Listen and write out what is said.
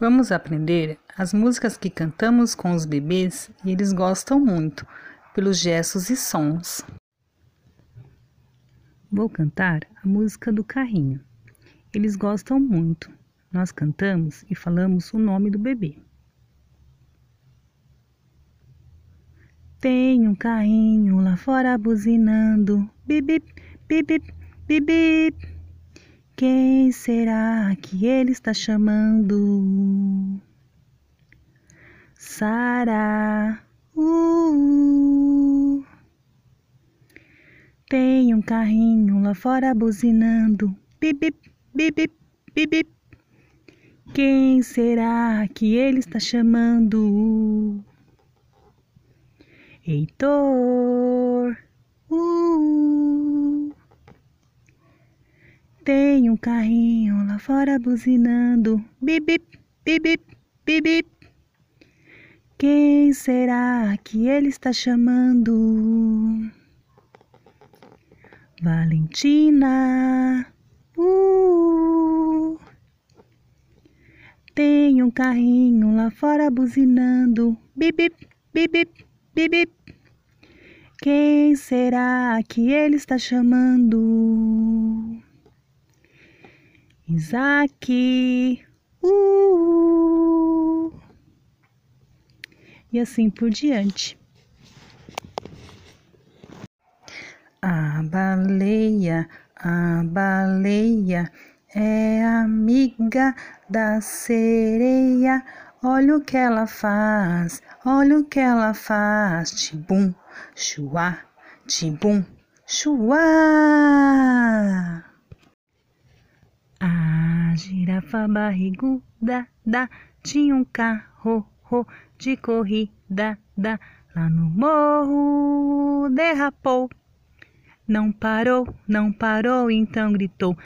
Vamos aprender as músicas que cantamos com os bebês e eles gostam muito, pelos gestos e sons. Vou cantar a música do carrinho. Eles gostam muito. Nós cantamos e falamos o nome do bebê. Tem um carrinho lá fora buzinando, bip bip bip bip. Quem será que ele está chamando? Sara. Uh, Tem um carrinho lá fora buzinando. Bip, bip, bip, bip, Quem será que ele está chamando? Heitor. Uh, tem um carrinho lá fora buzinando. Bip, bip, bip, bip, bip. Quem será que ele está chamando? Valentina. Uh, tem um carrinho lá fora buzinando. Bip, bip, bip, bip, bip, bip. Quem será que ele está chamando? Isaac. Uh, e assim por diante. A baleia, a baleia é amiga da sereia. Olha o que ela faz, olha o que ela faz. Tibum, chuá, tibum, chuá. A girafa barriguda da, tinha um carro ho, de corrida da, lá no morro derrapou. Não parou, não parou, então gritou: